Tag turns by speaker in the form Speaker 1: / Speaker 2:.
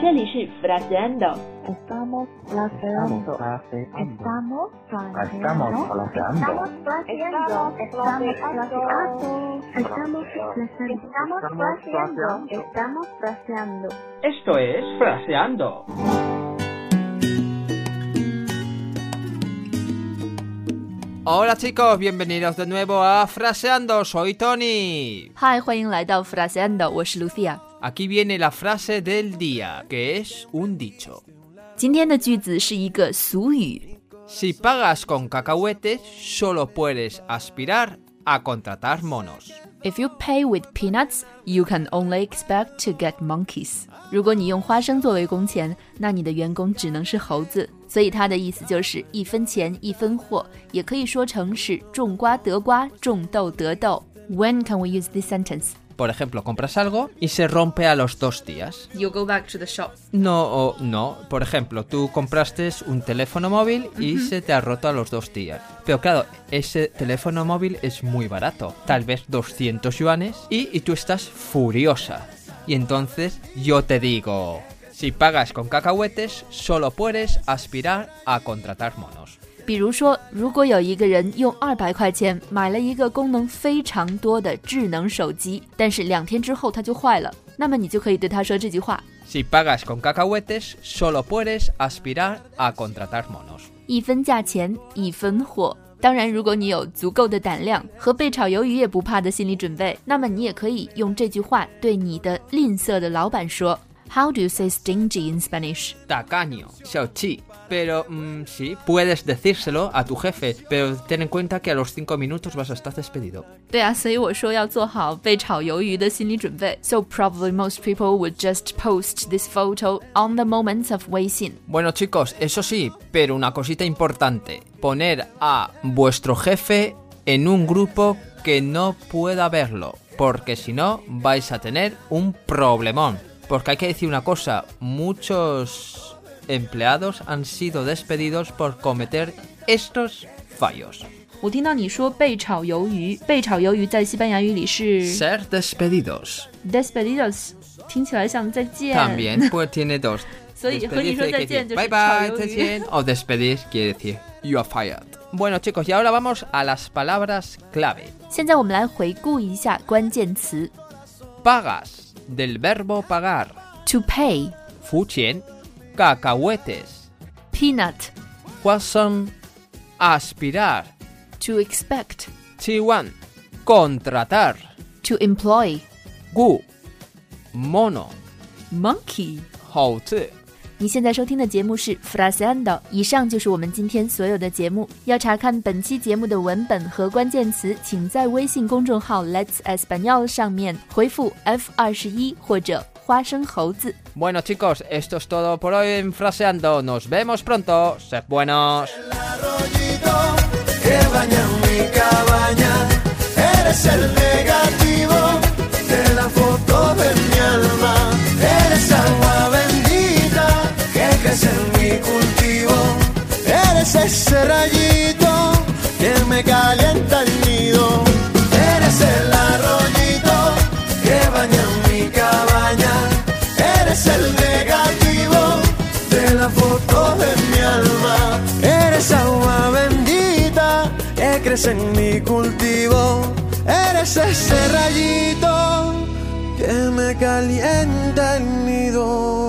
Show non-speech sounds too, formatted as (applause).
Speaker 1: 这里是 fraseando。
Speaker 2: Estamos fraseando.
Speaker 3: Estamos
Speaker 2: Estamos fraseando.
Speaker 3: Estamos fraseando. Estamos fraseando.
Speaker 4: Esto es Fraseando. Hola chicos, bienvenidos de nuevo a Fraseando, soy Tony.
Speaker 5: 嗨，欢迎来到 Fraseando，我是 Lucia。
Speaker 4: Aquí viene la frase del día, que es un dicho.
Speaker 5: 今天的句子是一个俗语
Speaker 4: Si pagas con cacahuetes, solo puedes aspirar a contratar
Speaker 5: monos.：If you pay with peanuts, you can only expect to get monkeys。如果你用花生作为工钱，那你的员工只能是猴子。所以它的意思就是一分钱一分货，也可以说成是种瓜得瓜，种豆得豆。When can we use this sentence?
Speaker 4: Por ejemplo, compras algo y se rompe a los dos días.
Speaker 5: You go back to the shop.
Speaker 4: No, o no. Por ejemplo, tú compraste un teléfono móvil y se te ha roto a los dos días. Pero claro, ese teléfono móvil es muy barato. Tal vez 200 yuanes y, y tú estás furiosa. Y entonces yo te digo, si pagas con cacahuetes, solo puedes aspirar a contratar monos.
Speaker 5: 比如说，如果有一个人用二百块钱买了一个功能非常多的智能手机，但是两天之后它就坏了，那么你就可以对他说这句话
Speaker 4: ：Si pagas con cacahuetes, solo puedes aspirar a contratar monos.
Speaker 5: 一分价钱一分货。当然，如果你有足够的胆量和被炒鱿鱼也不怕的心理准备，那么你也可以用这句话对你的吝啬的老板说。How do you say stingy in Spanish?
Speaker 4: Tacaño, xiaochi. Pero mm, sí, puedes decírselo a tu jefe, pero ten en cuenta que a los 5 minutos vas a estar despedido.
Speaker 5: 对啊，所以我说要做好被炒鱿鱼的心理准备。So probably most people would just post this photo on the moments of 微信。
Speaker 4: Bueno chicos, eso sí, pero una cosita importante. Poner a vuestro jefe en un grupo que no pueda verlo, porque si no vais a tener un problemón. Porque hay que decir una cosa, muchos empleados han sido despedidos por cometer estos fallos.
Speaker 5: 我听到你说被炒鱿鱼，被炒鱿鱼在西班牙语里是
Speaker 4: Ser despedidos.
Speaker 5: despedidos，听起来像再见。
Speaker 4: También pues tiene (laughs) dos.
Speaker 5: 所以和你说
Speaker 4: Despedirse
Speaker 5: 再
Speaker 4: quiere
Speaker 5: 见
Speaker 4: decir
Speaker 5: 就是
Speaker 4: bye
Speaker 5: 炒
Speaker 4: bye,
Speaker 5: 鱿
Speaker 4: 再
Speaker 5: 鱼。
Speaker 4: 见. O despedir quiere decir you are fired. Bueno chicos, y ahora vamos a las palabras clave.
Speaker 5: 现在我们来回顾一下关键词
Speaker 4: Pagas, Del verbo pagar.
Speaker 5: to
Speaker 4: pay、Fuchien, cacahuetes. peanut、Huason, aspirar.
Speaker 5: to
Speaker 4: expect、Chiwan, contratar.
Speaker 5: to
Speaker 4: employ、Gu, mono. monkey。Houzi.
Speaker 5: 你现在收听的节目是 Fraseando，以上就是我们今天所有的节目。要查看本期节目的文本和关键词，请在微信公众号 Let's Español 上面回复 F 二十一或者花生猴子。
Speaker 4: Bueno chicos, esto es todo por hoy en Fraseando. Nos vemos pronto. Sed buenos.
Speaker 6: que baña mi cabaña. Eres el Eres en mi cultivo. Eres ese rayito que me calienta el nido. Eres el arroyito que baña mi cabaña. Eres el negativo de la foto de mi alma. Eres agua bendita que crece en mi cultivo. Eres ese rayito que me calienta el nido.